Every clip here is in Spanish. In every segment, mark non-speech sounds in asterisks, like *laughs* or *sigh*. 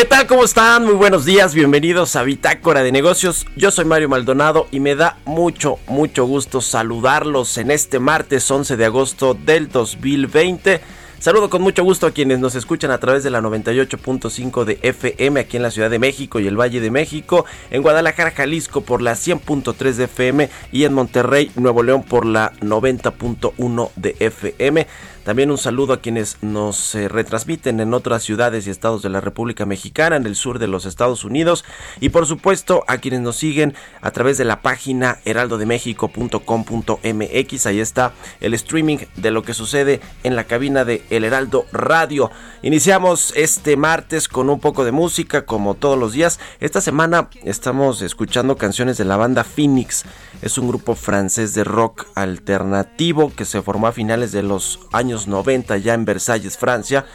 ¿Qué tal? ¿Cómo están? Muy buenos días, bienvenidos a Bitácora de Negocios. Yo soy Mario Maldonado y me da mucho, mucho gusto saludarlos en este martes 11 de agosto del 2020. Saludo con mucho gusto a quienes nos escuchan a través de la 98.5 de FM aquí en la Ciudad de México y el Valle de México, en Guadalajara, Jalisco por la 100.3 de FM y en Monterrey, Nuevo León por la 90.1 de FM. También un saludo a quienes nos eh, retransmiten en otras ciudades y estados de la República Mexicana, en el sur de los Estados Unidos. Y por supuesto a quienes nos siguen a través de la página heraldodemexico.com.mx. Ahí está el streaming de lo que sucede en la cabina de El Heraldo Radio. Iniciamos este martes con un poco de música, como todos los días. Esta semana estamos escuchando canciones de la banda Phoenix. Es un grupo francés de rock alternativo que se formó a finales de los años 90 ya en Versalles, Francia.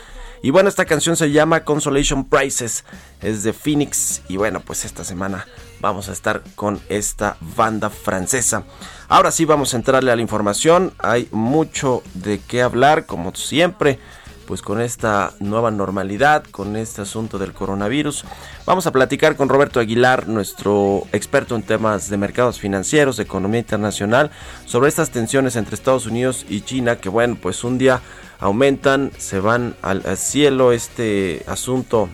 Y bueno, esta canción se llama Consolation Prices, es de Phoenix. Y bueno, pues esta semana vamos a estar con esta banda francesa. Ahora sí vamos a entrarle a la información, hay mucho de qué hablar, como siempre pues con esta nueva normalidad, con este asunto del coronavirus. Vamos a platicar con Roberto Aguilar, nuestro experto en temas de mercados financieros, de economía internacional, sobre estas tensiones entre Estados Unidos y China, que bueno, pues un día aumentan, se van al, al cielo este asunto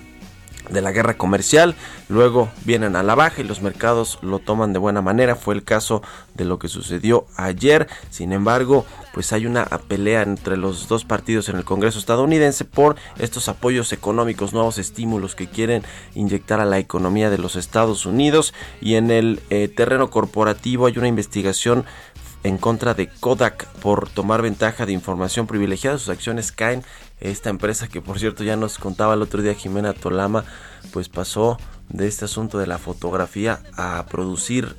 de la guerra comercial, luego vienen a la baja y los mercados lo toman de buena manera, fue el caso de lo que sucedió ayer, sin embargo, pues hay una pelea entre los dos partidos en el Congreso estadounidense por estos apoyos económicos, nuevos estímulos que quieren inyectar a la economía de los Estados Unidos y en el eh, terreno corporativo hay una investigación en contra de Kodak por tomar ventaja de información privilegiada. Sus acciones caen. Esta empresa que por cierto ya nos contaba el otro día Jimena Tolama, pues pasó de este asunto de la fotografía a producir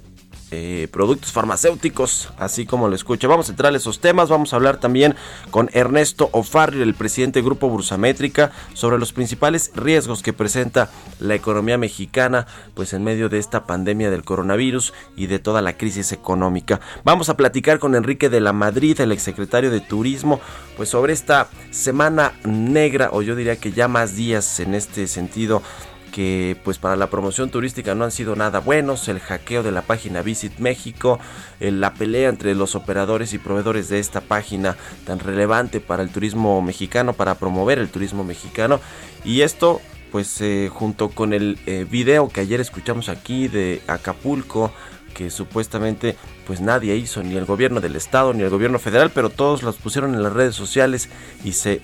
eh, productos farmacéuticos, así como lo escucha. Vamos a entrar a esos temas, vamos a hablar también con Ernesto O'Farrill, el presidente del Grupo Bursamétrica, sobre los principales riesgos que presenta la economía mexicana, pues en medio de esta pandemia del coronavirus y de toda la crisis económica. Vamos a platicar con Enrique de la Madrid, el exsecretario de Turismo, pues sobre esta semana negra, o yo diría que ya más días en este sentido que pues para la promoción turística no han sido nada buenos, el hackeo de la página Visit México, la pelea entre los operadores y proveedores de esta página tan relevante para el turismo mexicano, para promover el turismo mexicano y esto pues eh, junto con el eh, video que ayer escuchamos aquí de Acapulco que supuestamente pues nadie hizo, ni el gobierno del estado ni el gobierno federal, pero todos los pusieron en las redes sociales y se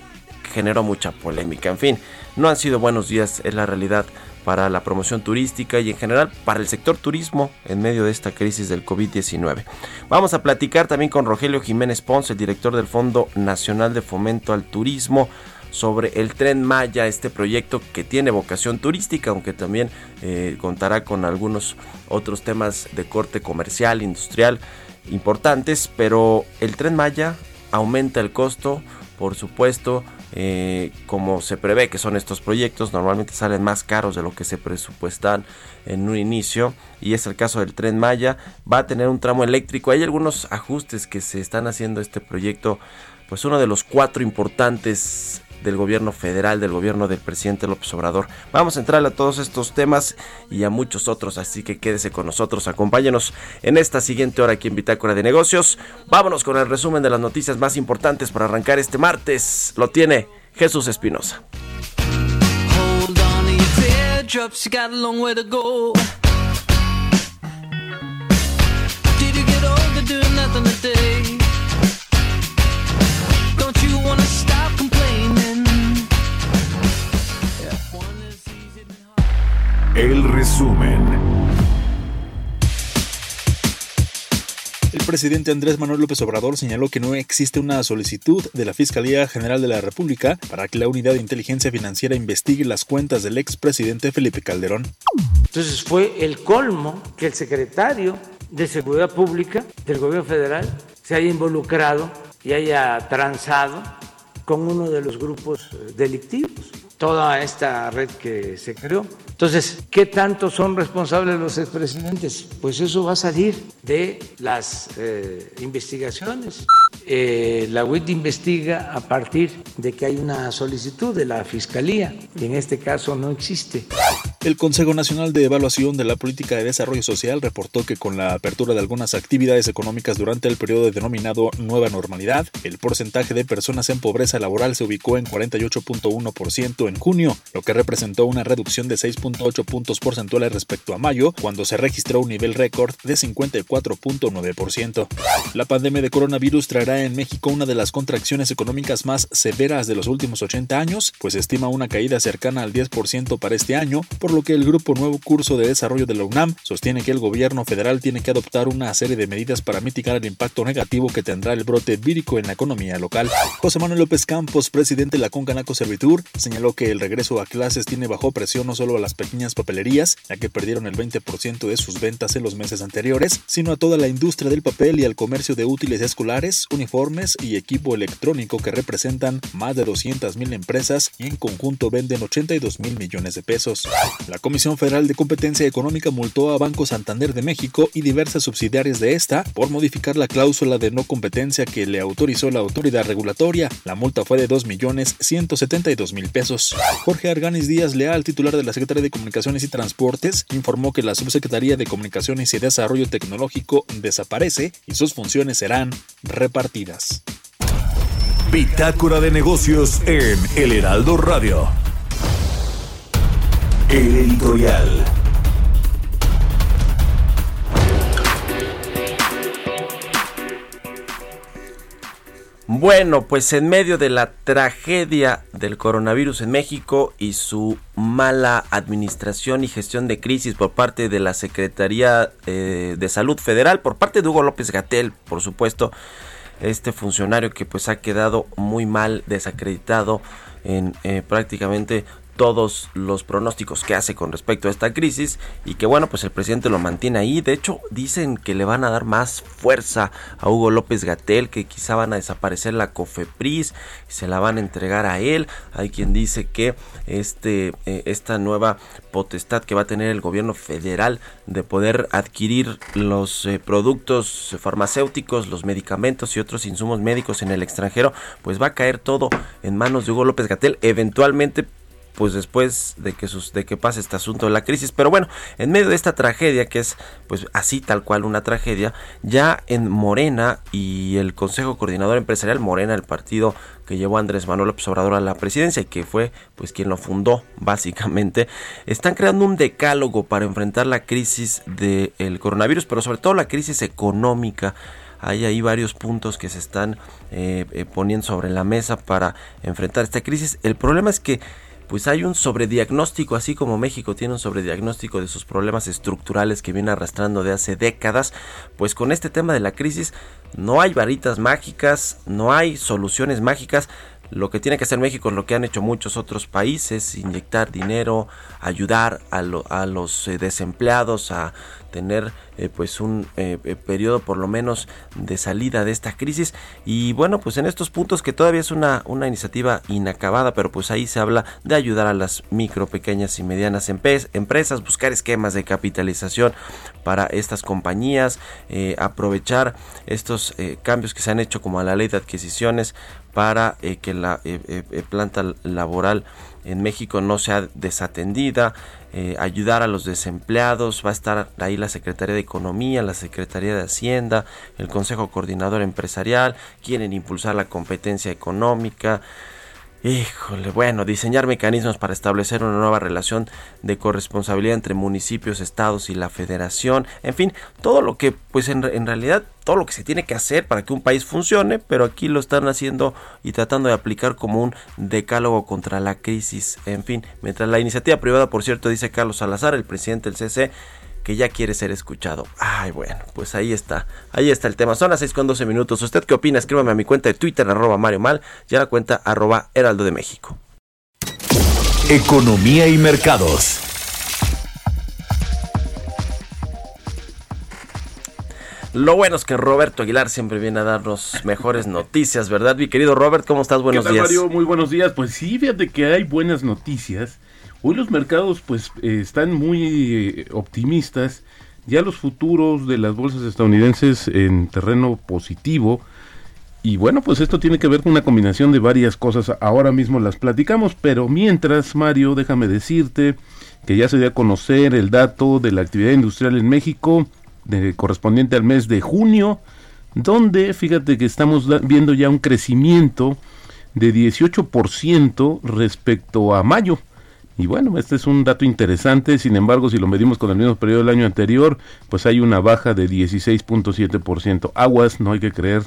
generó mucha polémica. En fin, no han sido buenos días, es la realidad para la promoción turística y en general para el sector turismo en medio de esta crisis del COVID-19. Vamos a platicar también con Rogelio Jiménez Ponce, el director del Fondo Nacional de Fomento al Turismo sobre el tren Maya, este proyecto que tiene vocación turística, aunque también eh, contará con algunos otros temas de corte comercial, industrial importantes, pero el tren Maya aumenta el costo, por supuesto, eh, como se prevé que son estos proyectos, normalmente salen más caros de lo que se presupuestan en un inicio y es el caso del tren Maya, va a tener un tramo eléctrico, hay algunos ajustes que se están haciendo este proyecto, pues uno de los cuatro importantes del gobierno federal, del gobierno del presidente López Obrador. Vamos a entrar a todos estos temas y a muchos otros, así que quédese con nosotros, acompáñenos en esta siguiente hora aquí en Bitácora de Negocios. Vámonos con el resumen de las noticias más importantes para arrancar este martes. Lo tiene Jesús Espinosa. El resumen. El presidente Andrés Manuel López Obrador señaló que no existe una solicitud de la Fiscalía General de la República para que la Unidad de Inteligencia Financiera investigue las cuentas del expresidente Felipe Calderón. Entonces fue el colmo que el secretario de Seguridad Pública del gobierno federal se haya involucrado y haya transado con uno de los grupos delictivos, toda esta red que se creó. Entonces, ¿qué tanto son responsables los expresidentes? Pues eso va a salir de las eh, investigaciones. Eh, la UIT investiga a partir de que hay una solicitud de la Fiscalía y en este caso no existe. El Consejo Nacional de Evaluación de la Política de Desarrollo Social reportó que con la apertura de algunas actividades económicas durante el periodo denominado Nueva Normalidad, el porcentaje de personas en pobreza laboral se ubicó en 48.1% en junio, lo que representó una reducción de 6.8 puntos porcentuales respecto a mayo, cuando se registró un nivel récord de 54.9%. La pandemia de coronavirus traerá en México una de las contracciones económicas más severas de los últimos 80 años, pues estima una caída cercana al 10% para este año, por lo que el Grupo Nuevo Curso de Desarrollo de la UNAM sostiene que el gobierno federal tiene que adoptar una serie de medidas para mitigar el impacto negativo que tendrá el brote vírico en la economía local. José Manuel López Campos, presidente de la Concanaco Servitur, señaló que el regreso a clases tiene bajo presión no solo a las pequeñas papelerías, ya que perdieron el 20% de sus ventas en los meses anteriores, sino a toda la industria del papel y al comercio de útiles escolares, uniformes y equipo electrónico que representan más de 200.000 empresas y en conjunto venden 82 mil millones de pesos. La Comisión Federal de Competencia Económica multó a Banco Santander de México y diversas subsidiarias de esta por modificar la cláusula de no competencia que le autorizó la autoridad regulatoria. La multa fue de 2 millones 172 mil pesos. Jorge Arganis Díaz Leal, titular de la Secretaría de Comunicaciones y Transportes, informó que la Subsecretaría de Comunicaciones y Desarrollo Tecnológico desaparece y sus funciones serán repartidas. Bitácora de negocios en El Heraldo Radio. El editorial. Bueno, pues en medio de la tragedia del coronavirus en México y su mala administración y gestión de crisis por parte de la Secretaría eh, de Salud Federal, por parte de Hugo López Gatel, por supuesto, este funcionario que pues ha quedado muy mal desacreditado en eh, prácticamente todos los pronósticos que hace con respecto a esta crisis y que bueno pues el presidente lo mantiene ahí. De hecho dicen que le van a dar más fuerza a Hugo López Gatel que quizá van a desaparecer la COFEPRIS se la van a entregar a él. Hay quien dice que este eh, esta nueva potestad que va a tener el gobierno federal de poder adquirir los eh, productos farmacéuticos los medicamentos y otros insumos médicos en el extranjero pues va a caer todo en manos de Hugo López Gatel. Eventualmente pues después de que sus, de que pase este asunto de la crisis. Pero bueno, en medio de esta tragedia, que es pues así tal cual una tragedia, ya en Morena y el Consejo Coordinador Empresarial Morena, el partido que llevó a Andrés Manuel López Obrador a la presidencia y que fue pues quien lo fundó *laughs* básicamente, están creando un decálogo para enfrentar la crisis del coronavirus, pero sobre todo la crisis económica hay ahí varios puntos que se están eh, eh, poniendo sobre la mesa para enfrentar esta crisis. El problema es que pues hay un sobrediagnóstico, así como México tiene un sobrediagnóstico de sus problemas estructurales que viene arrastrando de hace décadas, pues con este tema de la crisis no hay varitas mágicas, no hay soluciones mágicas. Lo que tiene que hacer México es lo que han hecho muchos otros países, inyectar dinero, ayudar a, lo, a los eh, desempleados a tener eh, pues un eh, periodo por lo menos de salida de esta crisis. Y bueno pues en estos puntos que todavía es una, una iniciativa inacabada pero pues ahí se habla de ayudar a las micro pequeñas y medianas empresas buscar esquemas de capitalización para estas compañías aprovechar estos cambios que se han hecho como a la ley de adquisiciones para eh, que la eh, eh, planta laboral en México no sea desatendida, ayudar a los desempleados, va a estar ahí la Secretaría de Economía, la Secretaría de Hacienda, el Consejo Coordinador Empresarial, quieren impulsar la competencia económica. Híjole, bueno, diseñar mecanismos para establecer una nueva relación de corresponsabilidad entre municipios, estados y la federación, en fin, todo lo que, pues en, en realidad, todo lo que se tiene que hacer para que un país funcione, pero aquí lo están haciendo y tratando de aplicar como un decálogo contra la crisis, en fin, mientras la iniciativa privada, por cierto, dice Carlos Salazar, el presidente del CC, que ya quiere ser escuchado. Ay, bueno, pues ahí está, ahí está el tema. Son las 6 con 12 minutos. ¿Usted qué opina? Escríbame a mi cuenta de Twitter, arroba Mario Mal, y a la cuenta arroba Heraldo de México. Economía y mercados. Lo bueno es que Roberto Aguilar siempre viene a darnos mejores *laughs* noticias, ¿verdad? Mi querido Robert, ¿cómo estás? Buenos ¿Qué tal, días. Mario? Muy buenos días. Pues sí, fíjate que hay buenas noticias. Hoy los mercados pues eh, están muy eh, optimistas. Ya los futuros de las bolsas estadounidenses en terreno positivo. Y bueno, pues esto tiene que ver con una combinación de varias cosas. Ahora mismo las platicamos, pero mientras, Mario, déjame decirte que ya se dio a conocer el dato de la actividad industrial en México de, correspondiente al mes de junio, donde fíjate que estamos viendo ya un crecimiento de 18% respecto a mayo. Y bueno, este es un dato interesante, sin embargo, si lo medimos con el mismo periodo del año anterior, pues hay una baja de 16.7%. Aguas, no hay que creer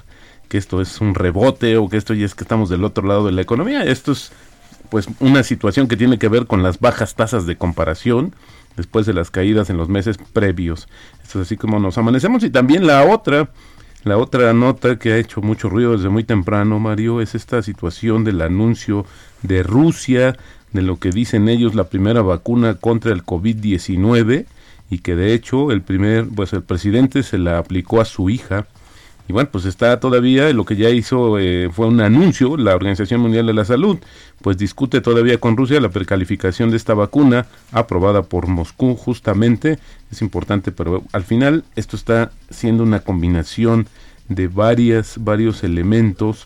que esto es un rebote o que esto ya es que estamos del otro lado de la economía. Esto es pues una situación que tiene que ver con las bajas tasas de comparación después de las caídas en los meses previos. Esto es así como nos amanecemos y también la otra la otra nota que ha hecho mucho ruido desde muy temprano, Mario, es esta situación del anuncio de Rusia de lo que dicen ellos la primera vacuna contra el COVID-19 y que de hecho el primer pues el presidente se la aplicó a su hija. Y bueno, pues está todavía, lo que ya hizo eh, fue un anuncio, la Organización Mundial de la Salud, pues discute todavía con Rusia la precalificación de esta vacuna aprobada por Moscú justamente, es importante, pero al final esto está siendo una combinación de varias, varios elementos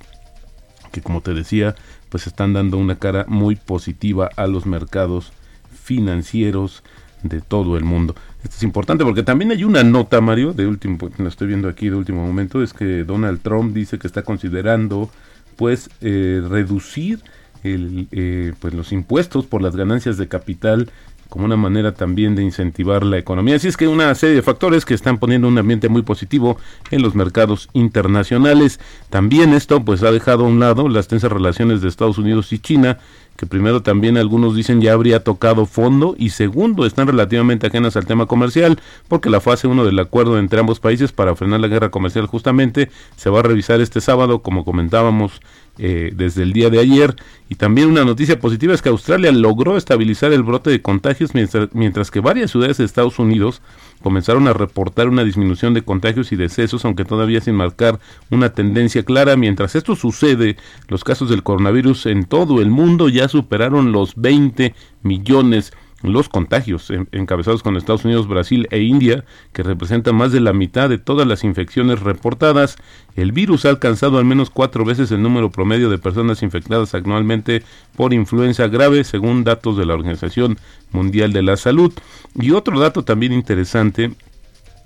que como te decía, pues están dando una cara muy positiva a los mercados financieros de todo el mundo. Esto es importante porque también hay una nota, Mario, de último, pues, la estoy viendo aquí de último momento, es que Donald Trump dice que está considerando, pues, eh, reducir el, eh, pues los impuestos por las ganancias de capital como una manera también de incentivar la economía. Así es que una serie de factores que están poniendo un ambiente muy positivo en los mercados internacionales. También esto pues ha dejado a un lado las tensas relaciones de Estados Unidos y China, que primero también algunos dicen ya habría tocado fondo y segundo están relativamente ajenas al tema comercial porque la fase 1 del acuerdo entre ambos países para frenar la guerra comercial justamente se va a revisar este sábado como comentábamos eh, desde el día de ayer y también una noticia positiva es que Australia logró estabilizar el brote de contagios mientras, mientras que varias ciudades de Estados Unidos comenzaron a reportar una disminución de contagios y decesos, aunque todavía sin marcar una tendencia clara. Mientras esto sucede, los casos del coronavirus en todo el mundo ya superaron los 20 millones los contagios en- encabezados con Estados Unidos, Brasil e India, que representan más de la mitad de todas las infecciones reportadas. El virus ha alcanzado al menos cuatro veces el número promedio de personas infectadas anualmente por influenza grave, según datos de la Organización Mundial de la Salud. Y otro dato también interesante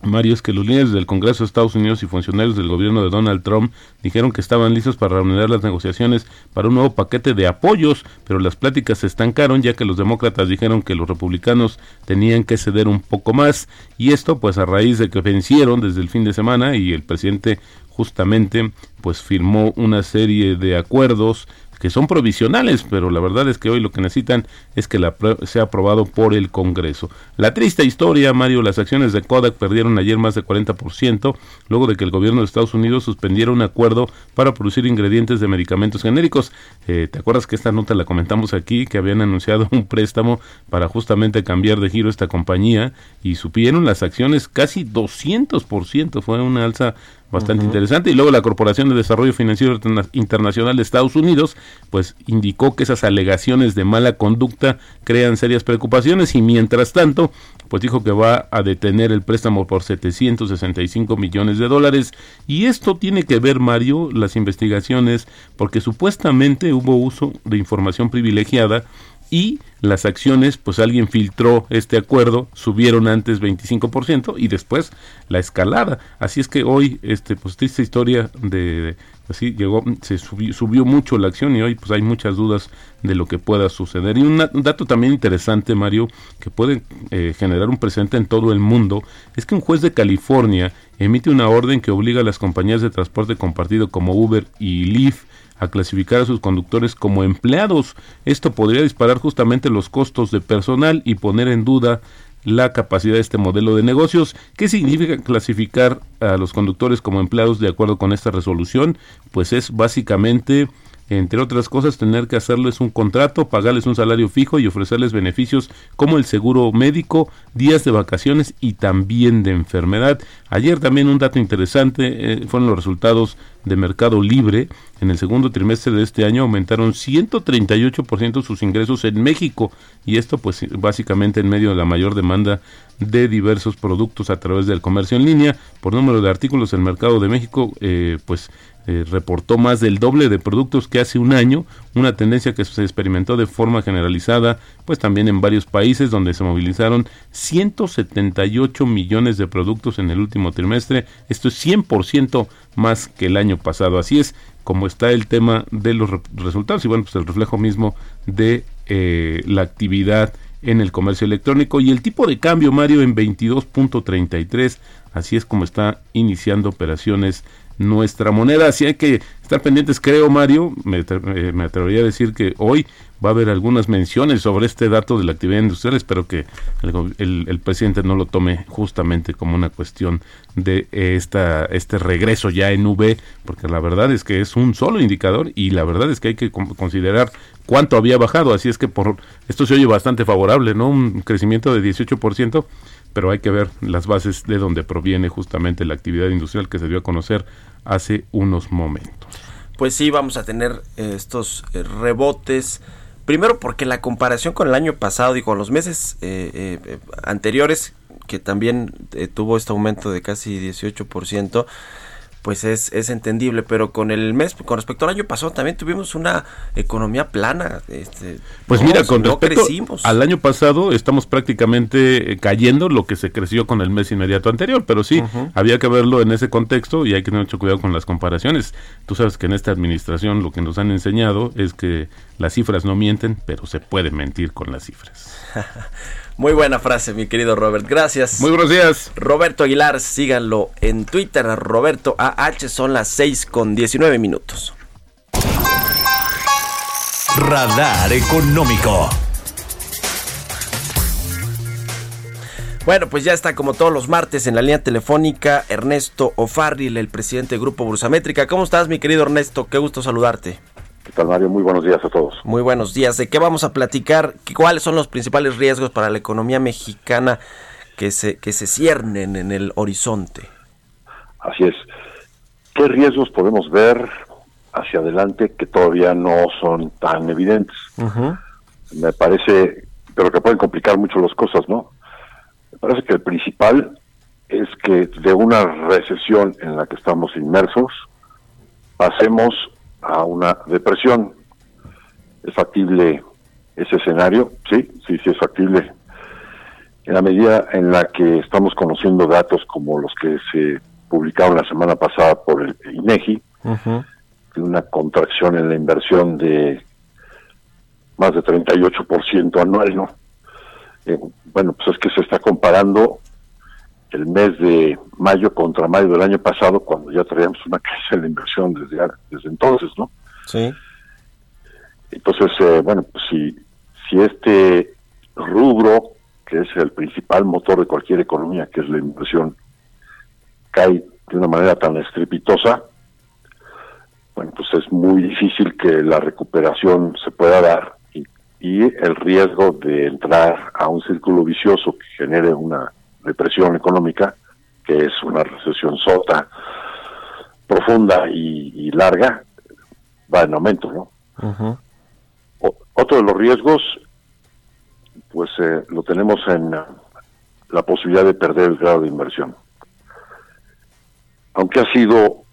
Mario, es que los líderes del Congreso de Estados Unidos y funcionarios del gobierno de Donald Trump dijeron que estaban listos para reanudar las negociaciones para un nuevo paquete de apoyos, pero las pláticas se estancaron ya que los demócratas dijeron que los republicanos tenían que ceder un poco más. Y esto pues a raíz de que vencieron desde el fin de semana y el presidente justamente pues firmó una serie de acuerdos que son provisionales, pero la verdad es que hoy lo que necesitan es que la sea aprobado por el Congreso. La triste historia, Mario, las acciones de Kodak perdieron ayer más de 40%, luego de que el gobierno de Estados Unidos suspendiera un acuerdo para producir ingredientes de medicamentos genéricos. Eh, ¿Te acuerdas que esta nota la comentamos aquí, que habían anunciado un préstamo para justamente cambiar de giro esta compañía y supieron las acciones casi 200%, fue una alza bastante interesante. Y luego la Corporación de Desarrollo Financiero Interna- Internacional de Estados Unidos, pues indicó que esas alegaciones de mala conducta crean serias preocupaciones y mientras tanto, pues dijo que va a detener el préstamo por 765 millones de dólares. Y esto tiene que ver, Mario, las investigaciones, porque supuestamente hubo uso de información privilegiada y las acciones, pues alguien filtró este acuerdo, subieron antes 25% y después la escalada. Así es que hoy, este, pues triste historia de, así llegó, se subió, mucho la acción y hoy pues hay muchas dudas de lo que pueda suceder. Y un dato también interesante, Mario, que puede eh, generar un precedente en todo el mundo, es que un juez de California emite una orden que obliga a las compañías de transporte compartido como Uber y Lyft a clasificar a sus conductores como empleados. Esto podría disparar justamente los costos de personal y poner en duda la capacidad de este modelo de negocios. ¿Qué significa clasificar a los conductores como empleados de acuerdo con esta resolución? Pues es básicamente entre otras cosas, tener que hacerles un contrato, pagarles un salario fijo y ofrecerles beneficios como el seguro médico, días de vacaciones y también de enfermedad. Ayer también un dato interesante eh, fueron los resultados de Mercado Libre. En el segundo trimestre de este año aumentaron 138% sus ingresos en México y esto pues básicamente en medio de la mayor demanda de diversos productos a través del comercio en línea. Por número de artículos, el mercado de México eh, pues eh, reportó más del doble de productos que hace un año, una tendencia que se experimentó de forma generalizada, pues también en varios países donde se movilizaron 178 millones de productos en el último trimestre. Esto es 100% más que el año pasado. Así es como está el tema de los re- resultados y bueno, pues el reflejo mismo de eh, la actividad en el comercio electrónico y el tipo de cambio Mario en 22.33 así es como está iniciando operaciones nuestra moneda. Así hay que estar pendientes creo Mario. Me, eh, me atrevería a decir que hoy va a haber algunas menciones sobre este dato de la actividad industrial. Espero que el, el- presidente no lo tome justamente como una cuestión de esta este regreso ya en V porque la verdad es que es un solo indicador y la verdad es que hay que con- considerar cuánto había bajado, así es que por esto se oye bastante favorable, ¿no? Un crecimiento de 18%, pero hay que ver las bases de donde proviene justamente la actividad industrial que se dio a conocer hace unos momentos. Pues sí, vamos a tener eh, estos eh, rebotes. Primero porque la comparación con el año pasado y con los meses eh, anteriores, que también tuvo este aumento de casi 18%, pues es, es entendible. Pero con el mes, con respecto al año pasado, también tuvimos una economía plana. Este, Pues no, mira, con no respecto crecimos. al año pasado estamos prácticamente eh, cayendo lo que se creció con el mes inmediato anterior, pero sí, había que verlo en ese contexto y hay que tener mucho cuidado con las comparaciones. Tú sabes que en esta administración lo que nos han enseñado es que las cifras no mienten, pero se puede mentir con las cifras. *laughs* Muy buena frase, mi querido Robert. Gracias. Muy buenos días. Roberto Aguilar, síganlo en Twitter, Roberto AH, son las 6 con 19 minutos. Radar Económico. Bueno, pues ya está como todos los martes en la línea telefónica Ernesto O'Farrill, el presidente del Grupo Bursamétrica. ¿Cómo estás, mi querido Ernesto? Qué gusto saludarte. ¿Qué tal, Mario? Muy buenos días a todos. Muy buenos días. ¿De qué vamos a platicar? ¿Qué- ¿Cuáles son los principales riesgos para la economía mexicana que se, que se ciernen en el horizonte? Así es. ¿Qué riesgos podemos ver hacia adelante que todavía no son tan evidentes? Me parece, pero que pueden complicar mucho las cosas, ¿no? Me parece que el principal es que de una recesión en la que estamos inmersos pasemos a una depresión. ¿Es factible ese escenario? Sí, sí, sí es factible. En la medida en la que estamos conociendo datos como los que se publicaron la semana pasada por el INEGI, de una contracción en la inversión de más de 38% anual, ¿no? Eh, bueno, pues es que se está comparando el mes de mayo contra mayo del año pasado, cuando ya traíamos una caída en la inversión desde, desde entonces, ¿no? Sí. Entonces, eh, bueno, pues si, si este rubro, que es el principal motor de cualquier economía, que es la inversión, cae de una manera tan estrepitosa, bueno, pues es muy difícil que la recuperación se pueda dar y, y el riesgo de entrar a un círculo vicioso que genere una depresión económica, que es una recesión sota, profunda y, y larga, va en aumento, ¿no? O- otro de los riesgos, pues eh, lo tenemos en la posibilidad de perder el grado de inversión. Aunque ha sido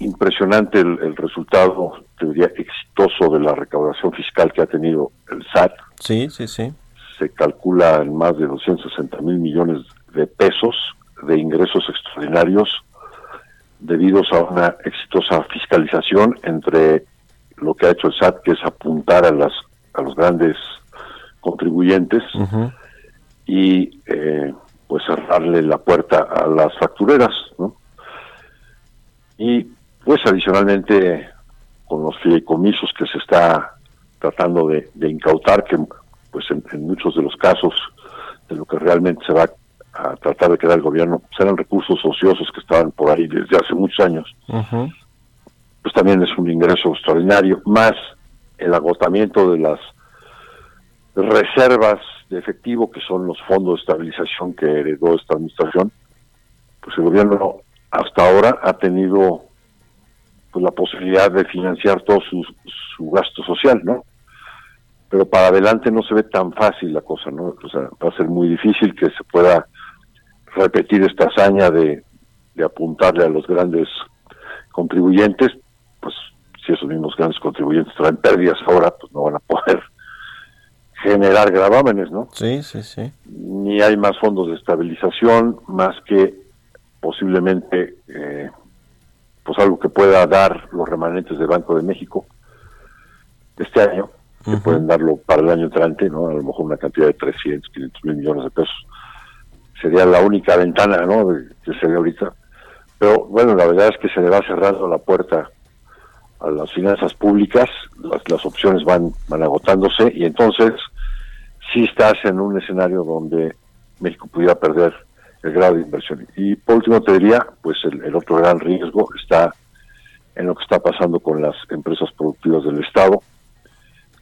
impresionante el, el resultado, te diría, exitoso de la recaudación fiscal que ha tenido el SAT, Sí, sí, sí. se calcula en más de 260 mil millones de pesos de ingresos extraordinarios debidos a una exitosa fiscalización entre lo que ha hecho el SAT, que es apuntar a las a los grandes contribuyentes y eh, pues cerrarle la puerta a las factureras, ¿no? Y pues adicionalmente con los fideicomisos que se está tratando de, de incautar, que pues en, en muchos de los casos de lo que realmente se va a tratar de quedar el gobierno serán recursos ociosos que estaban por ahí desde hace muchos años, pues también es un ingreso extraordinario, más el agotamiento de las reservas de efectivo que son los fondos de estabilización que heredó esta administración, pues el gobierno hasta ahora ha tenido pues la posibilidad de financiar todo su, su gasto social, ¿no? Pero para adelante no se ve tan fácil la cosa, ¿no? O sea, va a ser muy difícil que se pueda repetir esta hazaña de, de apuntarle a los grandes contribuyentes, pues si esos mismos grandes contribuyentes traen pérdidas ahora, pues no van a poder *laughs* generar gravámenes, ¿no? Sí, sí, sí. Ni hay más fondos de estabilización, más que posiblemente eh, pues algo que pueda dar los remanentes del Banco de México este año, que pueden darlo para el año entrante, ¿no? A lo mejor una cantidad de 300, 500 mil millones de pesos. Sería la única ventana, ¿no? Que se ve ahorita. Pero bueno, la verdad es que se le va cerrando la puerta a las finanzas públicas, las, las opciones van, van agotándose y entonces sí estás en un escenario donde México pudiera perder el grado de inversión. Y por último te diría, pues el, el otro gran riesgo está en lo que está pasando con las empresas productivas del Estado,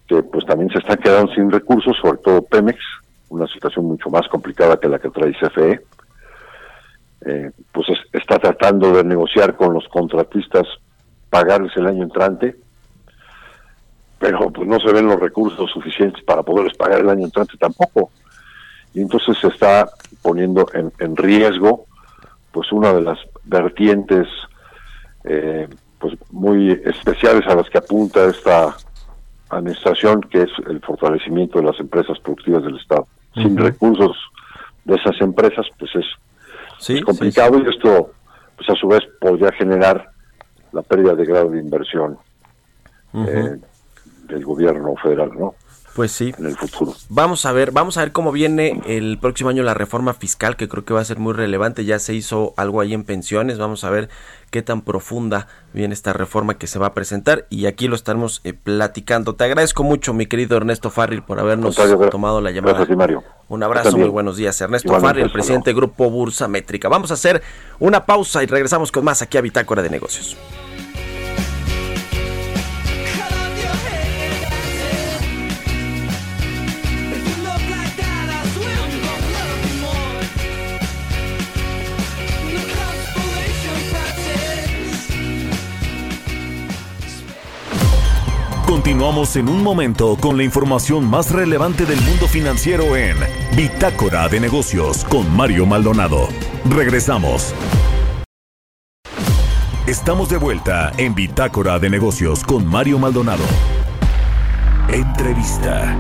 que pues también se están quedando sin recursos, sobre todo Pemex, una situación mucho más complicada que la que trae CFE. Eh, pues es- está tratando de negociar con los contratistas pagarles el año entrante, pero pues no se ven los recursos suficientes para poderles pagar el año entrante tampoco. Y entonces se está poniendo en, en riesgo pues una de las vertientes eh, pues muy especiales a las que apunta esta administración, que es el fortalecimiento de las empresas productivas del Estado. Sin recursos de esas empresas, pues es, Sí, es complicado y esto, pues a su vez, podría generar la pérdida de grado de inversión eh, del gobierno federal, ¿no? Pues sí. En el futuro. Vamos a ver, vamos a ver cómo viene el próximo año la reforma fiscal, que creo que va a ser muy relevante. Ya se hizo algo ahí en pensiones. Vamos a ver qué tan profunda viene esta reforma que se va a presentar. Y aquí lo estaremos eh, platicando. Te agradezco mucho, mi querido Ernesto Farril, por habernos tomado la llamada. gracias, Mario. Un abrazo, También. muy buenos días. Ernesto Igualmente, Farril, hasta presidente del Grupo Bursa Métrica. Vamos a hacer una pausa y regresamos con más aquí a Bitácora de Negocios. Continuamos en un momento con la información más relevante del mundo financiero en Bitácora de Negocios con Mario Maldonado. Regresamos. Estamos de vuelta en Bitácora de Negocios con Mario Maldonado. Entrevista.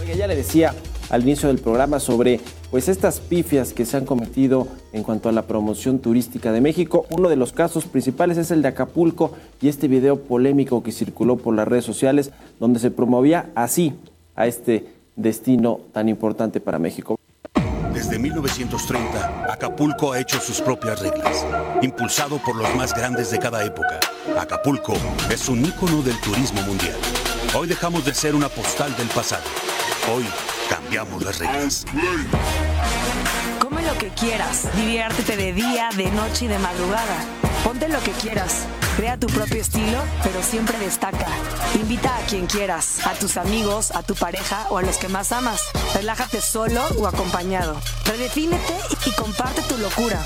Oiga, ya le decía al inicio del programa sobre pues estas pifias que se han cometido en cuanto a la promoción turística de México. Uno de los casos principales es el de Acapulco y este video polémico que circuló por las redes sociales donde se promovía así a este destino tan importante para México. Desde Desde 1930, Acapulco ha hecho sus propias reglas, impulsado por los más grandes de cada época. Acapulco es un ícono del turismo mundial. Hoy dejamos de ser una postal del pasado. Hoy cambiamos las reglas. Come lo que quieras, diviértete de día, de noche y de madrugada. Ponte lo que quieras. Crea tu propio estilo, pero siempre destaca. Invita a quien quieras, a tus amigos, a tu pareja o a los que más amas. Relájate solo o acompañado. Redefínete y comparte tu locura.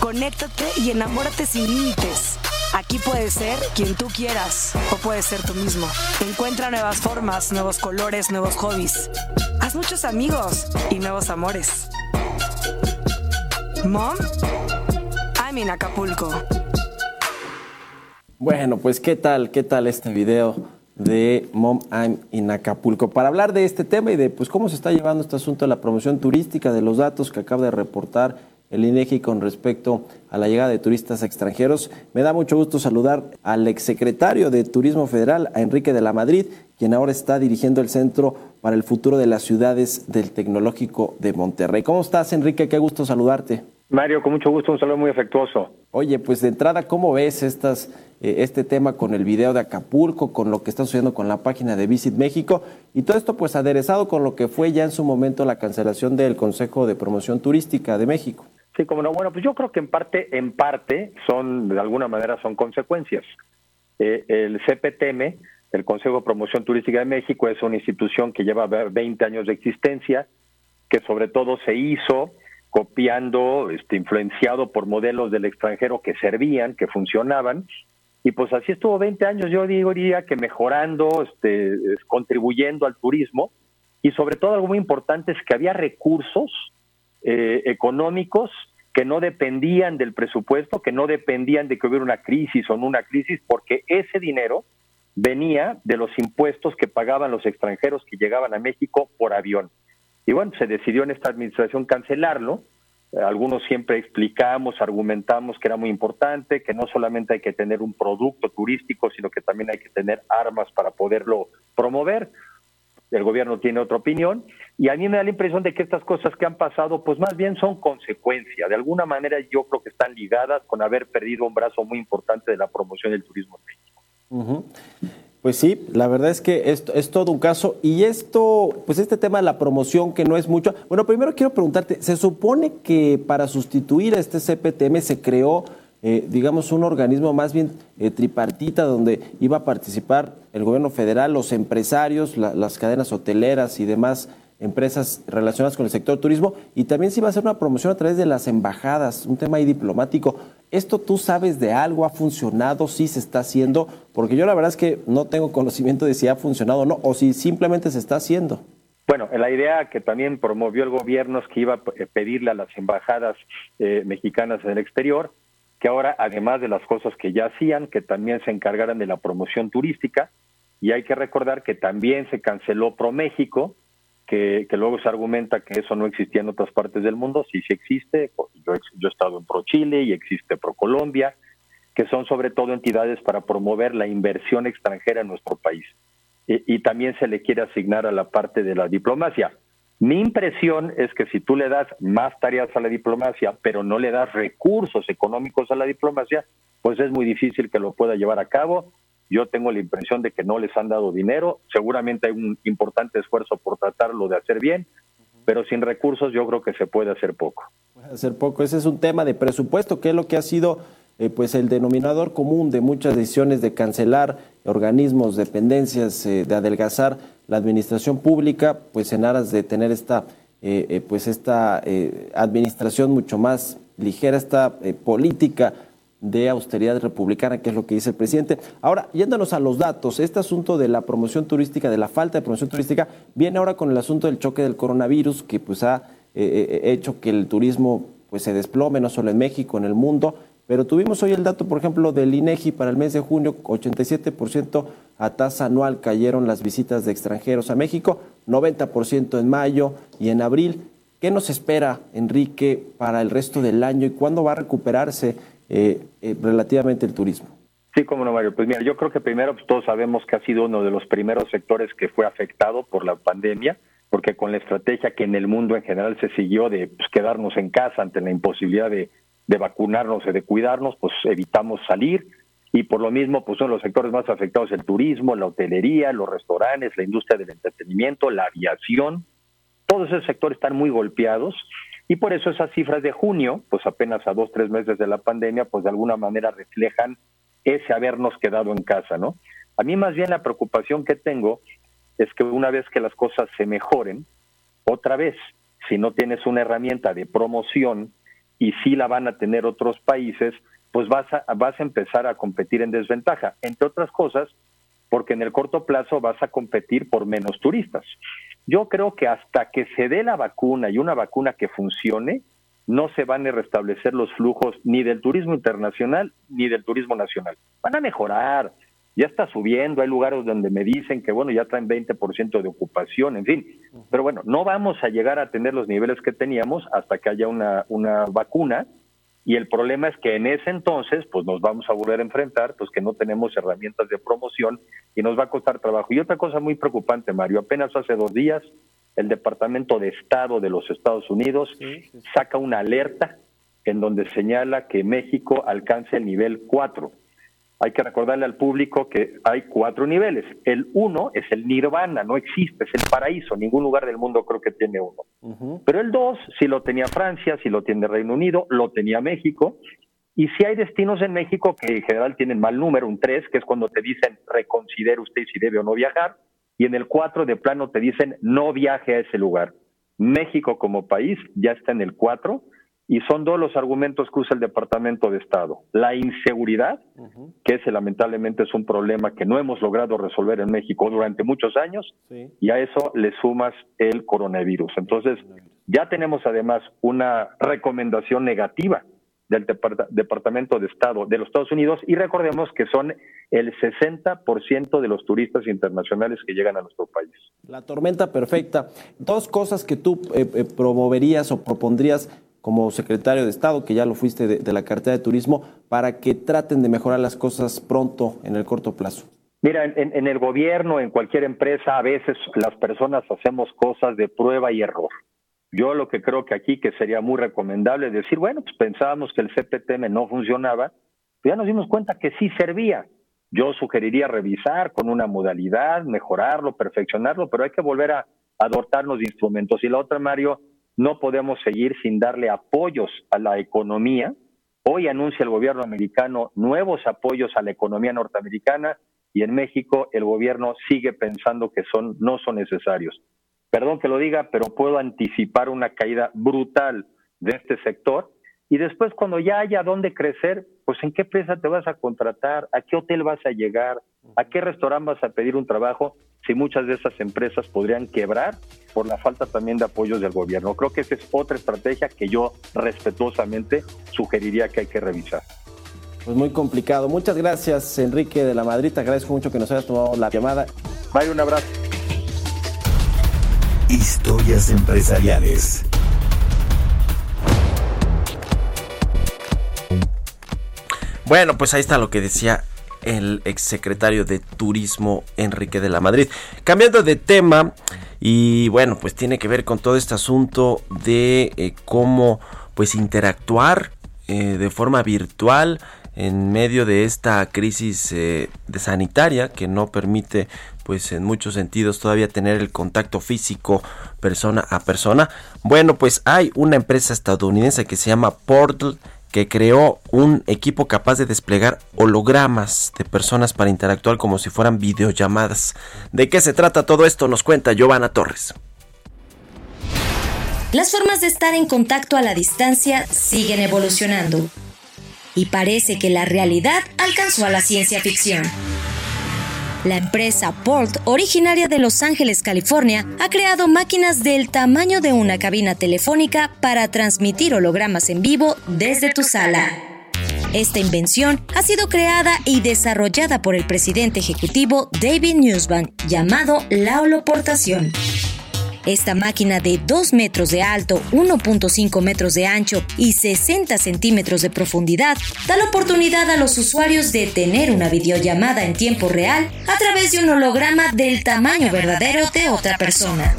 Conéctate y enamórate sin límites. Aquí puedes ser quien tú quieras o puedes ser tú mismo. Encuentra nuevas formas, nuevos colores, nuevos hobbies. Haz muchos amigos y nuevos amores. Mom, I'm in Acapulco. Bueno, pues qué tal, qué tal este video de Mom I'm in Acapulco. Para hablar de este tema y de pues cómo se está llevando este asunto de la promoción turística, de los datos que acaba de reportar el INEGI con respecto a la llegada de turistas extranjeros, me da mucho gusto saludar al exsecretario de Turismo Federal, a Enrique de la Madrid, quien ahora está dirigiendo el Centro para el Futuro de las Ciudades del Tecnológico de Monterrey. ¿Cómo estás, Enrique? Qué gusto saludarte. Mario, con mucho gusto, un saludo muy afectuoso. Oye, pues de entrada, ¿cómo ves estas, eh, este tema con el video de Acapulco, con lo que está sucediendo con la página de Visit México y todo esto pues aderezado con lo que fue ya en su momento la cancelación del Consejo de Promoción Turística de México? Sí, como no. Bueno, pues yo creo que en parte, en parte, son, de alguna manera, son consecuencias. Eh, el CPTM, el Consejo de Promoción Turística de México, es una institución que lleva 20 años de existencia, que sobre todo se hizo copiando, este, influenciado por modelos del extranjero que servían, que funcionaban, y pues así estuvo 20 años, yo diría que mejorando, este, contribuyendo al turismo, y sobre todo algo muy importante es que había recursos eh, económicos que no dependían del presupuesto, que no dependían de que hubiera una crisis o no una crisis, porque ese dinero venía de los impuestos que pagaban los extranjeros que llegaban a México por avión. Y bueno, se decidió en esta administración cancelarlo. Eh, Algunos siempre explicamos, argumentamos que era muy importante, que no solamente hay que tener un producto turístico, sino que también hay que tener armas para poderlo promover. El gobierno tiene otra opinión y a mí me da la impresión de que estas cosas que han pasado, pues más bien son consecuencia. De alguna manera yo creo que están ligadas con haber perdido un brazo muy importante de la promoción del turismo en México. Pues sí, la verdad es que esto es todo un caso. Y esto, pues este tema de la promoción, que no es mucho. Bueno, primero quiero preguntarte, se supone que para sustituir a este CPTM se creó, eh, digamos, un organismo más bien eh, tripartita donde iba a participar el gobierno federal, los empresarios, la- las cadenas hoteleras y demás empresas relacionadas con el sector turismo y también se iba a hacer una promoción a través de las embajadas, un tema ahí diplomático. ¿Esto tú sabes de algo? ¿Ha funcionado? ¿Sí se está haciendo? Porque yo la verdad es que no tengo conocimiento de si ha funcionado o no, o si simplemente se está haciendo. Bueno, la idea que también promovió el gobierno es que iba a pedirle a las embajadas eh, mexicanas en el exterior que ahora, además de las cosas que ya hacían, que también se encargaran de la promoción turística. Y hay que recordar que también se canceló ProMéxico, que, que luego se argumenta que eso no existía en otras partes del mundo. Sí, sí existe. Yo, he- yo he estado en ProChile y existe ProColombia, que son sobre todo entidades para promover la inversión extranjera en nuestro país y, y también se le quiere asignar a la parte de la diplomacia. Mi impresión es que si tú le das más tareas a la diplomacia, pero no le das recursos económicos a la diplomacia, pues es muy difícil que lo pueda llevar a cabo. Yo tengo la impresión de que no les han dado dinero. Seguramente hay un importante esfuerzo por tratarlo de hacer bien, pero sin recursos yo creo que se puede hacer poco. Puede hacer poco. Ese es un tema de presupuesto, que es lo que ha sido eh, pues el denominador común de muchas decisiones de cancelar organismos, dependencias, eh, de adelgazar la administración pública, pues en aras de tener esta, eh, pues esta administración mucho más ligera, esta política de austeridad republicana, que es lo que dice el presidente. Ahora, yéndonos a los datos, este asunto de la promoción turística, de la falta de promoción turística, viene ahora con el asunto del choque del coronavirus, que pues ha hecho que el turismo pues se desplome, no solo en México, en el mundo. Pero tuvimos hoy el dato, por ejemplo, del INEGI para el mes de junio, 87% a tasa anual cayeron las visitas de extranjeros a México, 90% en mayo y en abril. ¿Qué nos espera, Enrique, para el resto del año y cuándo va a recuperarse eh, eh, relativamente el turismo? Sí, cómo no, Mario. Pues mira, yo creo que primero pues, todos sabemos que ha sido uno de los primeros sectores que fue afectado por la pandemia, porque con la estrategia que en el mundo en general se siguió de pues, quedarnos en casa ante la imposibilidad de, de vacunarnos y de cuidarnos, pues evitamos salir. Y por lo mismo pues son los sectores más afectados el turismo, la hotelería, los restaurantes, la industria del entretenimiento, la aviación, todos esos sectores están muy golpeados. Y por eso esas cifras de junio, pues apenas a dos, tres meses de la pandemia, pues de alguna manera reflejan ese habernos quedado en casa, ¿no? A mí más bien la preocupación que tengo es que una vez que las cosas se mejoren, otra vez, si no tienes una herramienta de promoción y si la van a tener otros países, pues vas a, vas a empezar a competir en desventaja, entre otras cosas, porque en el corto plazo vas a competir por menos turistas. Yo creo que hasta que se dé la vacuna y una vacuna que funcione, no se van a restablecer los flujos ni del turismo internacional ni del turismo nacional. Van a mejorar, ya está subiendo, hay lugares donde me dicen que, bueno, ya traen 20% de ocupación, en fin. Pero bueno, no vamos a llegar a tener los niveles que teníamos hasta que haya una, una vacuna. Y el problema es que en ese entonces, pues nos vamos a volver a enfrentar, pues que no tenemos herramientas de promoción y nos va a costar trabajo. Y otra cosa muy preocupante, Mario, apenas hace dos días, el Departamento de Estado de los Estados Unidos saca una alerta en donde señala que México alcance el nivel 4 hay que recordarle al público que hay cuatro niveles. El uno es el nirvana, no existe, es el paraíso. Ningún lugar del mundo creo que tiene uno. Pero el dos sí lo tenía Francia, sí lo tiene Reino Unido, lo tenía México. Y si hay destinos en México que en general tienen mal número, un tres, que es cuando te dicen reconsidere usted si debe o no viajar. Y en el cuatro de plano te dicen no viaje a ese lugar. México como país ya está en el cuatro y son dos los argumentos que usa el Departamento de Estado. La inseguridad, que ese lamentablemente es un problema que no hemos logrado resolver en México durante muchos años, y a eso le sumas el coronavirus. Entonces, ya tenemos además una recomendación negativa del Depart- Departamento de Estado de los Estados Unidos y recordemos que son el 60% de los turistas internacionales que llegan a nuestro país. La tormenta perfecta. Dos cosas que tú eh, eh, promoverías o propondrías como secretario de Estado, que ya lo fuiste de, de la cartera de turismo, para que traten de mejorar las cosas pronto en el corto plazo. Mira, en, en el gobierno, en cualquier empresa, a veces las personas hacemos cosas de prueba y error. Yo lo que creo que aquí que sería muy recomendable es decir, bueno, pues pensábamos que el CPTM no funcionaba, pero ya nos dimos cuenta que sí servía. Yo sugeriría revisar con una modalidad, mejorarlo, perfeccionarlo, pero hay que volver a, a dotarnos de instrumentos. Y la otra, Mario, no podemos seguir sin darle apoyos a la economía. Hoy anuncia el gobierno americano nuevos apoyos a la economía norteamericana y en México el gobierno sigue pensando que son no son necesarios. Perdón que lo diga, pero puedo anticipar una caída brutal de este sector. Y después cuando ya haya dónde crecer, pues en qué empresa te vas a contratar, a qué hotel vas a llegar, a qué restaurante vas a pedir un trabajo, si muchas de esas empresas podrían quebrar por la falta también de apoyos del gobierno. Creo que esa es otra estrategia que yo respetuosamente sugeriría que hay que revisar. Pues muy complicado. Muchas gracias, Enrique de la Madrid. Te agradezco mucho que nos hayas tomado la llamada. Vaya un abrazo. Historias empresariales. Bueno, pues ahí está lo que decía el exsecretario de Turismo Enrique de la Madrid. Cambiando de tema, y bueno, pues tiene que ver con todo este asunto de eh, cómo pues interactuar eh, de forma virtual en medio de esta crisis eh, de sanitaria que no permite pues en muchos sentidos todavía tener el contacto físico persona a persona. Bueno, pues hay una empresa estadounidense que se llama Portal que creó un equipo capaz de desplegar hologramas de personas para interactuar como si fueran videollamadas. ¿De qué se trata todo esto? Nos cuenta Giovanna Torres. Las formas de estar en contacto a la distancia siguen evolucionando. Y parece que la realidad alcanzó a la ciencia ficción. La empresa Port, originaria de Los Ángeles, California, ha creado máquinas del tamaño de una cabina telefónica para transmitir hologramas en vivo desde tu sala. Esta invención ha sido creada y desarrollada por el presidente ejecutivo David Newsman, llamado la holoportación. Esta máquina de 2 metros de alto, 1.5 metros de ancho y 60 centímetros de profundidad da la oportunidad a los usuarios de tener una videollamada en tiempo real a través de un holograma del tamaño verdadero de otra persona.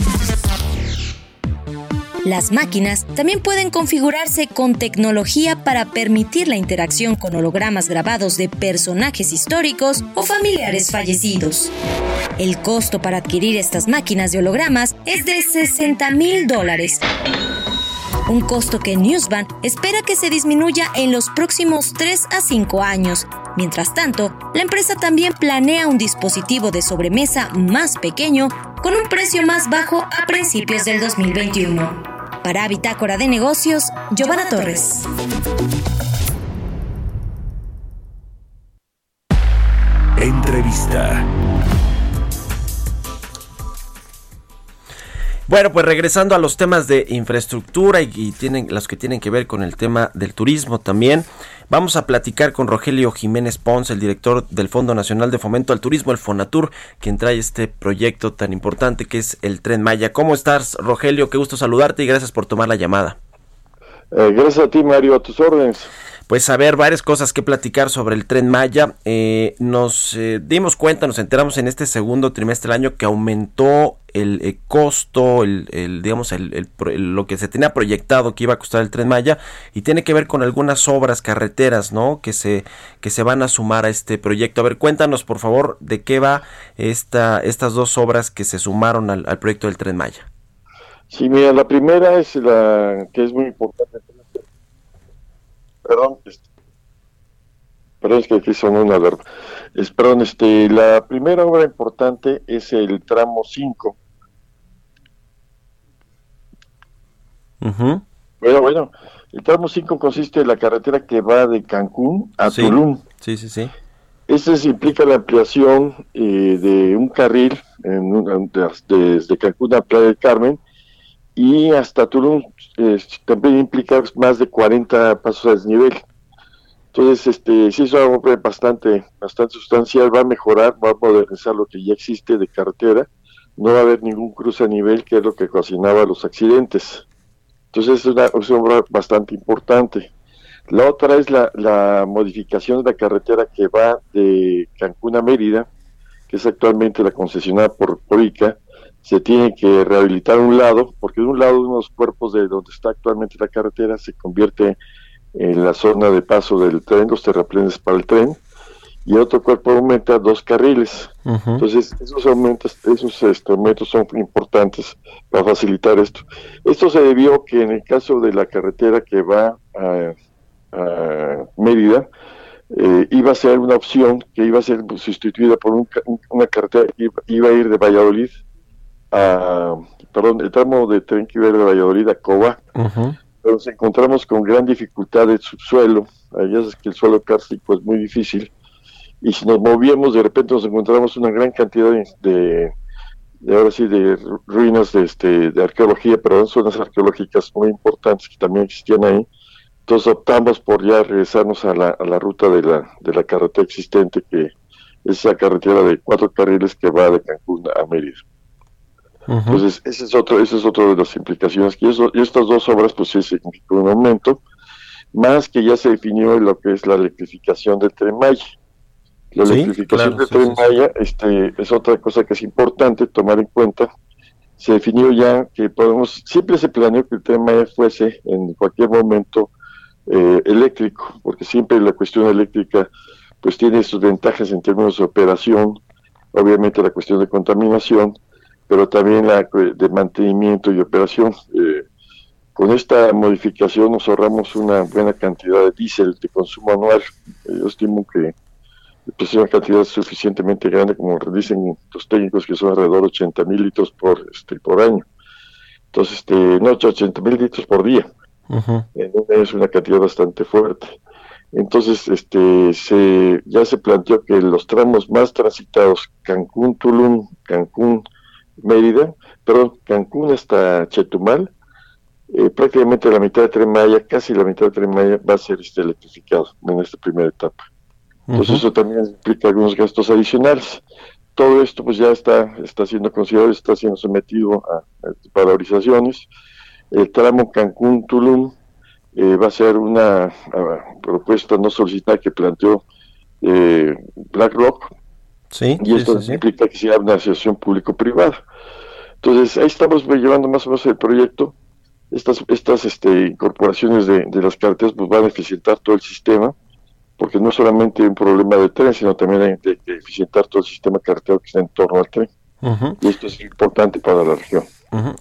Las máquinas también pueden configurarse con tecnología para permitir la interacción con hologramas grabados de personajes históricos o familiares fallecidos. El costo para adquirir estas máquinas de hologramas es de 60 mil dólares. Un costo que Newsban espera que se disminuya en los próximos 3 a 5 años. Mientras tanto, la empresa también planea un dispositivo de sobremesa más pequeño con un precio más bajo a principios del 2021. Para Bitácora de Negocios, Giovanna Torres. Entrevista. Bueno, pues regresando a los temas de infraestructura y, y tienen los que tienen que ver con el tema del turismo también, vamos a platicar con Rogelio Jiménez Pons, el director del Fondo Nacional de Fomento al Turismo, el Fonatur, quien trae este proyecto tan importante que es el Tren Maya. ¿Cómo estás, Rogelio? Qué gusto saludarte y gracias por tomar la llamada. Eh, gracias a ti, Mario, a tus órdenes. Pues a ver, varias cosas que platicar sobre el tren Maya. Eh, nos eh, dimos cuenta, nos enteramos en este segundo trimestre del año que aumentó el eh, costo, el, el, digamos, el, lo que se tenía proyectado que iba a costar el tren Maya y tiene que ver con algunas obras carreteras, ¿no? Que se, que se van a sumar a este proyecto. A ver, cuéntanos por favor de qué va esta, estas dos obras que se sumaron al, al proyecto del tren Maya. Sí, mira, la primera es la que es muy importante. Perdón, este, perdón, es que aquí sonó una alerta. Es, perdón, este, la primera obra importante es el tramo 5. Bueno, bueno, el tramo 5 consiste en la carretera que va de Cancún a Sí. Tulum. Sí, sí, sí. Este implica la ampliación eh, de un carril en un- de- desde Cancún a Playa del Carmen y hasta Tulum también implica más de 40 pasos a desnivel. Entonces, este, sí es una obra bastante, bastante sustancial, va a mejorar, va a modernizar lo que ya existe de carretera, no va a haber ningún cruce a nivel, que es lo que ocasionaba los accidentes. Entonces, es una, es una obra bastante importante. La otra es la, la modificación de la carretera que va de Cancún a Mérida, que es actualmente la concesionada por, por ICA. Se tiene que rehabilitar un lado, porque de un lado uno de los cuerpos de donde está actualmente la carretera se convierte en la zona de paso del tren, los terraplenes para el tren, y otro cuerpo aumenta dos carriles. Entonces, esos aumentos, esos este, aumentos son importantes para facilitar esto. Esto se debió que en el caso de la carretera que va a, a Mérida, eh, iba a ser una opción que iba a ser sustituida por un una carretera que iba, iba a ir de Valladolid a, perdón, el tramo de tren que iba de Valladolid a Coba, pero nos encontramos con gran dificultad del subsuelo, allá es que el suelo kárstico es muy difícil, y si nos movíamos de repente nos encontramos una gran cantidad de, de, de ahora sí de ru- ruinas de este de arqueología, pero son zonas arqueológicas muy importantes que también existían ahí. Entonces optamos por ya regresarnos a la, a la ruta de la, de la carretera existente, que es la carretera de cuatro carriles que va de Cancún a Mérida. Entonces, ese es otro, ese es otro de las implicaciones. Y, eso, y estas dos obras, pues sí significó un aumento, más que ya se definió lo que es la electrificación del tren Maya. La Sí, electrificación claro, del sí, tren. Maya este, es otra cosa que es importante tomar en cuenta. Se definió ya que podemos, siempre se planeó que el tren Maya fuese en cualquier momento eh, eléctrico, porque siempre la cuestión eléctrica pues tiene sus ventajas en términos de operación, obviamente la cuestión de contaminación, pero también la de mantenimiento y operación. Eh, con esta modificación nos ahorramos una buena cantidad de diésel de consumo anual. Eh, yo estimo que pues, es una cantidad suficientemente grande, como dicen los técnicos, que son alrededor de 80 mil litros por, este, por año. Entonces, este, no, 80 mil litros por día. En un año es una cantidad bastante fuerte. Entonces, este, se, ya se planteó que los tramos más transitados, Cancún, Tulum, Cancún, Mérida, perdón, Cancún hasta Chetumal, eh, prácticamente la mitad de Tren Maya, casi la mitad de Tren Maya va a ser este, electrificado en esta primera etapa. Entonces eso también implica algunos gastos adicionales. Todo esto pues ya está, está siendo considerado, está siendo sometido a, a valorizaciones. El tramo Cancún-Tulum eh, va a ser una propuesta no solicitada que planteó eh, BlackRock. Sí, y esto sí, sí. implica que sea una asociación público-privada. Entonces ahí estamos llevando más o menos el proyecto. estas, estas este, incorporaciones de, de las carreteras pues van a eficientar todo el sistema, porque no solamente un problema de tren, sino también hay de, de eficientar todo el sistema carretero que está en torno al tren. Y esto es importante para la región.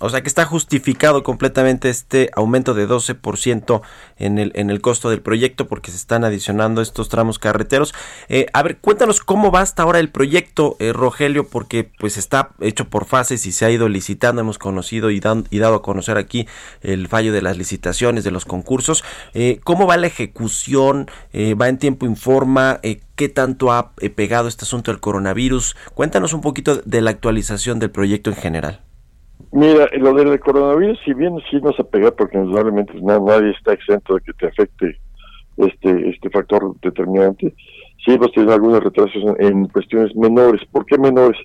O sea que está justificado completamente este aumento de 12% en el, en el costo del proyecto porque se están adicionando estos tramos carreteros. Eh, a ver, cuéntanos cómo va hasta ahora el proyecto, eh, Rogelio, porque pues está hecho por fases y se ha ido licitando. Hemos conocido y, y dado a conocer aquí el fallo de las licitaciones, de los concursos. Eh, ¿Cómo va la ejecución? Eh, ¿Va en tiempo informa? ¿Qué tanto ha pegado este asunto del coronavirus? Cuéntanos un poquito de la actualización del proyecto en general. Mira, lo del coronavirus, si bien sí nos ha pegado, porque indudablemente na- nadie está exento de que te afecte este este factor determinante, sí hemos tenido algunos retrasos en, en cuestiones menores. ¿Por qué menores?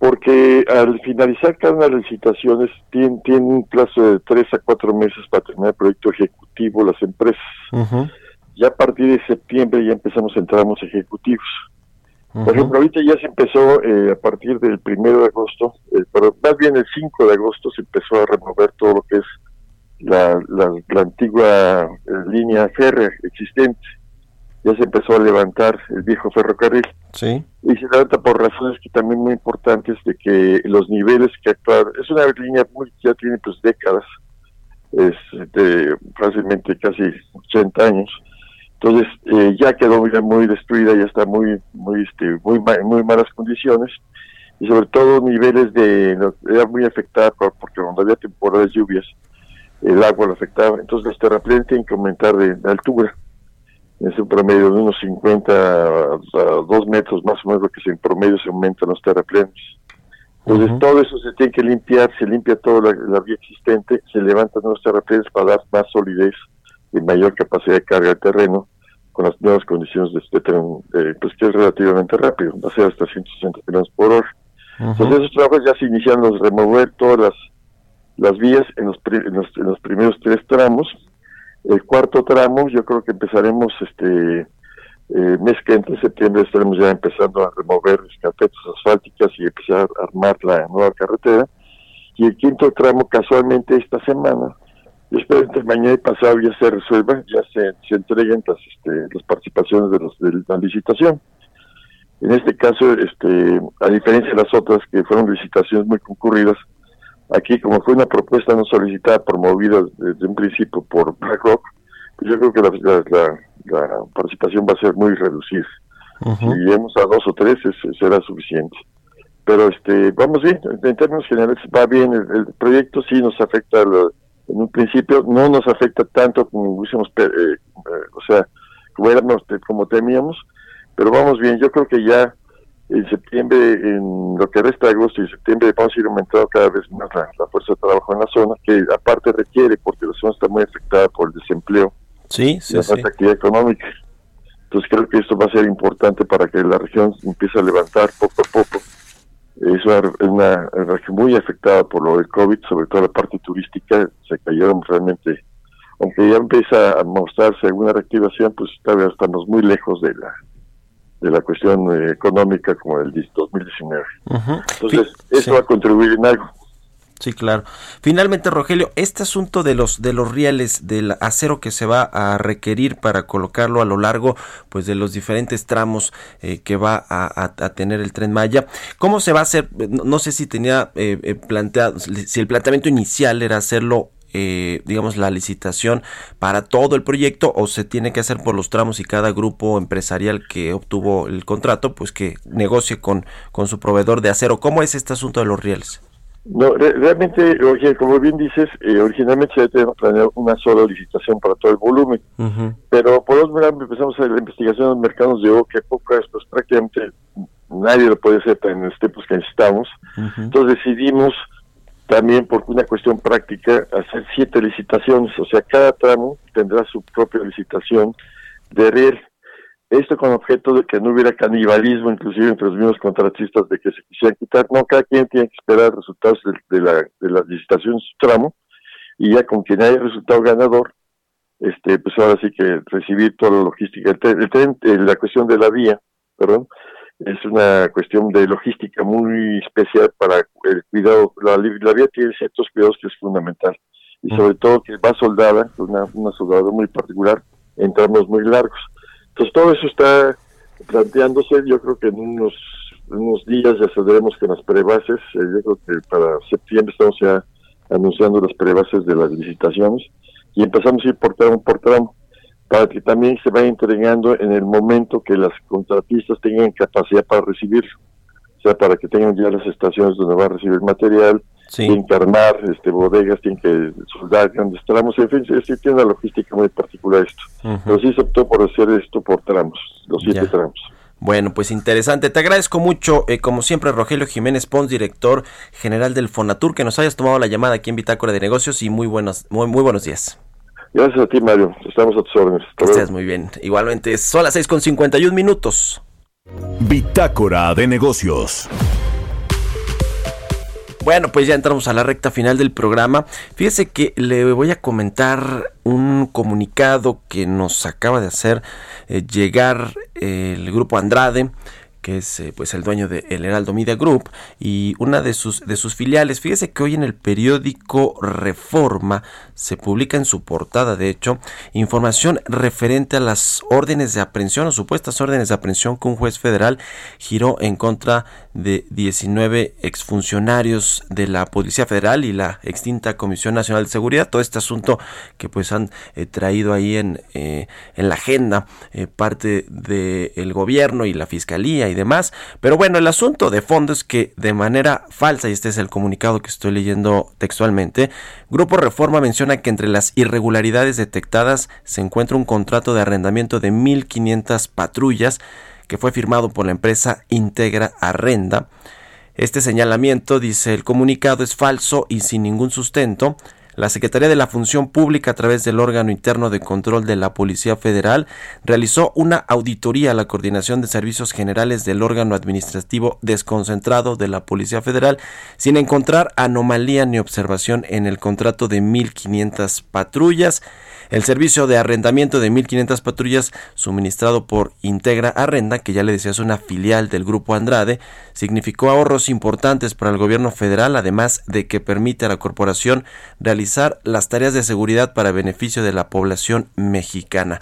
Porque al finalizar cada una de las licitaciones tienen, tienen un plazo de tres a cuatro meses para terminar el proyecto ejecutivo las empresas. Ya a partir de septiembre ya empezamos a entramos ejecutivos. Por ejemplo, ahorita ya se empezó eh, a partir del primero de agosto, eh, pero más bien el 5 de agosto se empezó a remover todo lo que es la, la, la antigua eh, línea férrea existente. Ya se empezó a levantar el viejo ferrocarril. Sí. Y se levanta por razones que también muy importantes de que los niveles que actuaron, es una línea muy, que ya tiene pues décadas, es de fácilmente casi 80 años. Entonces eh, ya quedó ya muy destruida, ya está muy muy este muy ma- muy malas condiciones y sobre todo niveles de era muy afectada por- porque cuando había temporadas lluvias el agua lo afectaba, entonces los terraplenes tienen que aumentar de, de altura. Es un promedio de unos 50 a, a 2 metros más o menos lo que se, en promedio se aumentan los terraplenes. Entonces todo eso se tiene que limpiar, se limpia toda la, la vía existente, se levantan nuevos terraplenes para dar más solidez y mayor capacidad de carga de terreno con las nuevas condiciones de este tren, eh, pues que es relativamente rápido, va a ser hasta 160 kilómetros por hora. Entonces esos trabajos ya se inician los remover todas las, las vías en los, pri- en los, en los primeros tres tramos. El cuarto tramo yo creo que empezaremos este eh, mes que entre septiembre estaremos ya empezando a remover carpetas asfálticas y empezar a armar la nueva carretera. Y el quinto tramo casualmente esta semana yo espero que mañana y pasado ya se resuelva, ya se, se entreguen las, este, las participaciones de, los, de la licitación. En este caso, este, a diferencia de las otras que fueron licitaciones muy concurridas, aquí como fue una propuesta no solicitada, promovida desde un principio por BlackRock, pues yo creo que la, la- la- la participación va a ser muy reducida. Si lleguemos a dos o tres, es- será suficiente. Pero este, vamos bien, en términos generales va bien, el, el proyecto sí nos afecta lo- en un principio, no nos afecta tanto como hubiésemos, eh, eh, o sea, como, temíamos, pero vamos bien, yo creo que ya en septiembre, en lo que resta de agosto y septiembre, vamos a ir aumentando cada vez más la, la fuerza de trabajo en la zona, que aparte requiere, porque la zona está muy afectada por el desempleo Sí, y sí, la sí. falta de actividad económica. Entonces creo que esto va a ser importante para que la región empiece a levantar poco a poco. Es una, es una región muy afectada por lo del COVID, sobre todo la parte turística, se cayeron realmente, aunque ya empieza a mostrarse alguna reactivación, pues todavía estamos muy lejos de la de la cuestión eh, económica como el 2019. Ujú. Entonces, Fi- eso sí. va a contribuir en algo. Sí, claro. Finalmente, Rogelio, este asunto de los de los rieles del acero que se va a requerir para colocarlo a lo largo, pues, de los diferentes tramos eh, que va a, a- tener el tren Maya, ¿cómo se va a hacer? No, no sé si tenía eh, eh, planteado, si el planteamiento inicial era hacerlo. eh, digamos la licitación para todo el proyecto o se tiene que hacer por los tramos y cada grupo empresarial que obtuvo el contrato pues que negocie con, con su proveedor de acero ¿cómo es este asunto de los rieles? No, re- realmente, como bien dices, eh, originalmente se había planeado una sola licitación para todo el volumen, pero por otro lado empezamos a la investigación en los mercados de que pocas, pues prácticamente nadie lo puede hacer en los tiempos que necesitamos. Entonces decidimos también por una cuestión práctica hacer siete licitaciones, o sea, cada tramo tendrá su propia licitación de riel. Esto con objeto de que no hubiera canibalismo, inclusive entre los mismos contratistas, de que se quisieran quitar. No, cada quien tiene que esperar resultados de, de la, de la licitación de su tramo y ya con quien haya resultado ganador, este, pues ahora sí que recibir toda la logística. El tren, el tren, eh, la cuestión de la vía, perdón, es una cuestión de logística muy especial para el cuidado. La, la vía tiene ciertos cuidados que es fundamental. y sobre todo que va soldada, una, una soldadura muy particular, en tramos muy largos. Entonces todo eso está planteándose, yo creo que en unos, unos días ya saldremos con las prebases, eh, yo creo que para septiembre estamos ya anunciando las prebases de las licitaciones y empezamos a ir por tramo por tramo para que también se vaya entregando en el momento que las contratistas tengan capacidad para recibirlo. O sea, para que tengan ya las estaciones donde va a recibir material, que armar este, bodegas, tienen que soldar grandes tramos, en fin, sí, sí tiene una logística muy particular esto. Ujú. Pero sí se optó por hacer esto por tramos, los siete Ya. tramos. Bueno, pues interesante. Te agradezco mucho, eh, como siempre, Rogelio Jiménez Pons, director general del Fonatur, que nos hayas tomado la llamada aquí en Bitácora de Negocios y muy buenos, muy, muy buenos días. Gracias a ti, Mario. Estamos a tus órdenes. Que estés muy bien. Igualmente, son las 6 con 51 minutos. Bitácora de negocios. Bueno, pues ya entramos a la recta final del programa. Fíjese que le voy a comentar un comunicado que nos acaba de hacer eh, llegar eh, el grupo Andrade es eh, pues el dueño de El Heraldo Media Group y una de sus de sus filiales. Fíjese que hoy en el periódico Reforma se publica en su portada, de hecho, información referente a las órdenes de aprehensión o supuestas órdenes de aprehensión que un juez federal giró en contra de 19 exfuncionarios de la Policía Federal y la extinta Comisión Nacional de Seguridad. Todo este asunto que pues han eh, traído ahí en, eh, en la agenda parte del gobierno y la fiscalía y demás. Pero bueno, el asunto de fondo es que de manera falsa, y este es el comunicado que estoy leyendo textualmente, Grupo Reforma menciona que entre las irregularidades detectadas se encuentra un contrato de arrendamiento de 1.500 patrullas que fue firmado por la empresa Integra Arrenda. Este señalamiento, dice el comunicado, es falso y sin ningún sustento. La Secretaría de la Función Pública, a través del órgano interno de control de la Policía Federal, realizó una auditoría a la coordinación de servicios generales del órgano administrativo desconcentrado de la Policía Federal, sin encontrar anomalía ni observación en el contrato de 1.500 patrullas. El servicio de arrendamiento de 1.500 patrullas suministrado por Integra Arrenda, que ya le decía es una filial del Grupo Andrade, significó ahorros importantes para el gobierno federal, además de que permite a la corporación realizar las tareas de seguridad para beneficio de la población mexicana.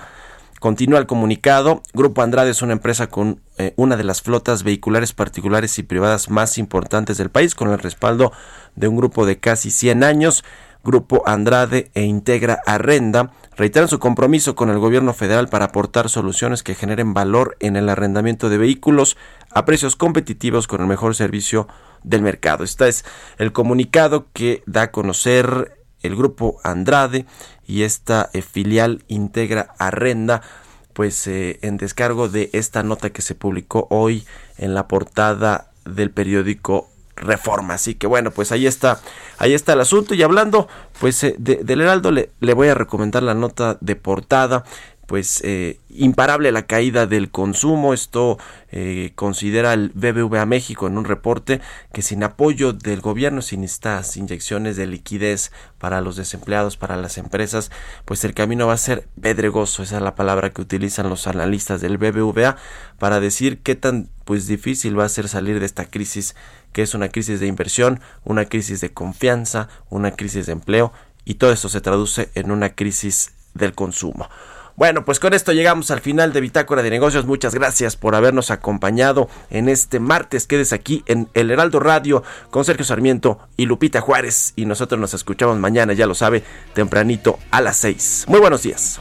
Continúa el comunicado. Grupo Andrade es una empresa con eh, una de las flotas vehiculares particulares y privadas más importantes del país, con el respaldo de un grupo de casi 100 años. Grupo Andrade e Integra Arrenda reiteran su compromiso con el gobierno federal para aportar soluciones que generen valor en el arrendamiento de vehículos a precios competitivos con el mejor servicio del mercado. Este es el comunicado que da a conocer el grupo Andrade y esta eh, filial Integra Arrenda pues eh, en descargo de esta nota que se publicó hoy en la portada del periódico Reforma. Así que bueno, pues ahí está, ahí está el asunto. Y hablando pues eh, de- del Heraldo, le, le voy a recomendar la nota de portada. Pues eh, imparable la caída del consumo. Esto eh, considera el BBVA México en un reporte que sin apoyo del gobierno, sin estas inyecciones de liquidez para los desempleados, para las empresas, pues el camino va a ser pedregoso. Esa es la palabra que utilizan los analistas del BBVA para decir qué tan pues difícil va a ser salir de esta crisis que es una crisis de inversión, una crisis de confianza, una crisis de empleo y todo esto se traduce en una crisis del consumo. Bueno, pues con esto llegamos al final de Bitácora de Negocios. Muchas gracias por habernos acompañado en este martes. Quedes aquí en El Heraldo Radio con Sergio Sarmiento y Lupita Juárez. Y nosotros nos escuchamos mañana, ya lo sabe, tempranito a las 6. Muy buenos días.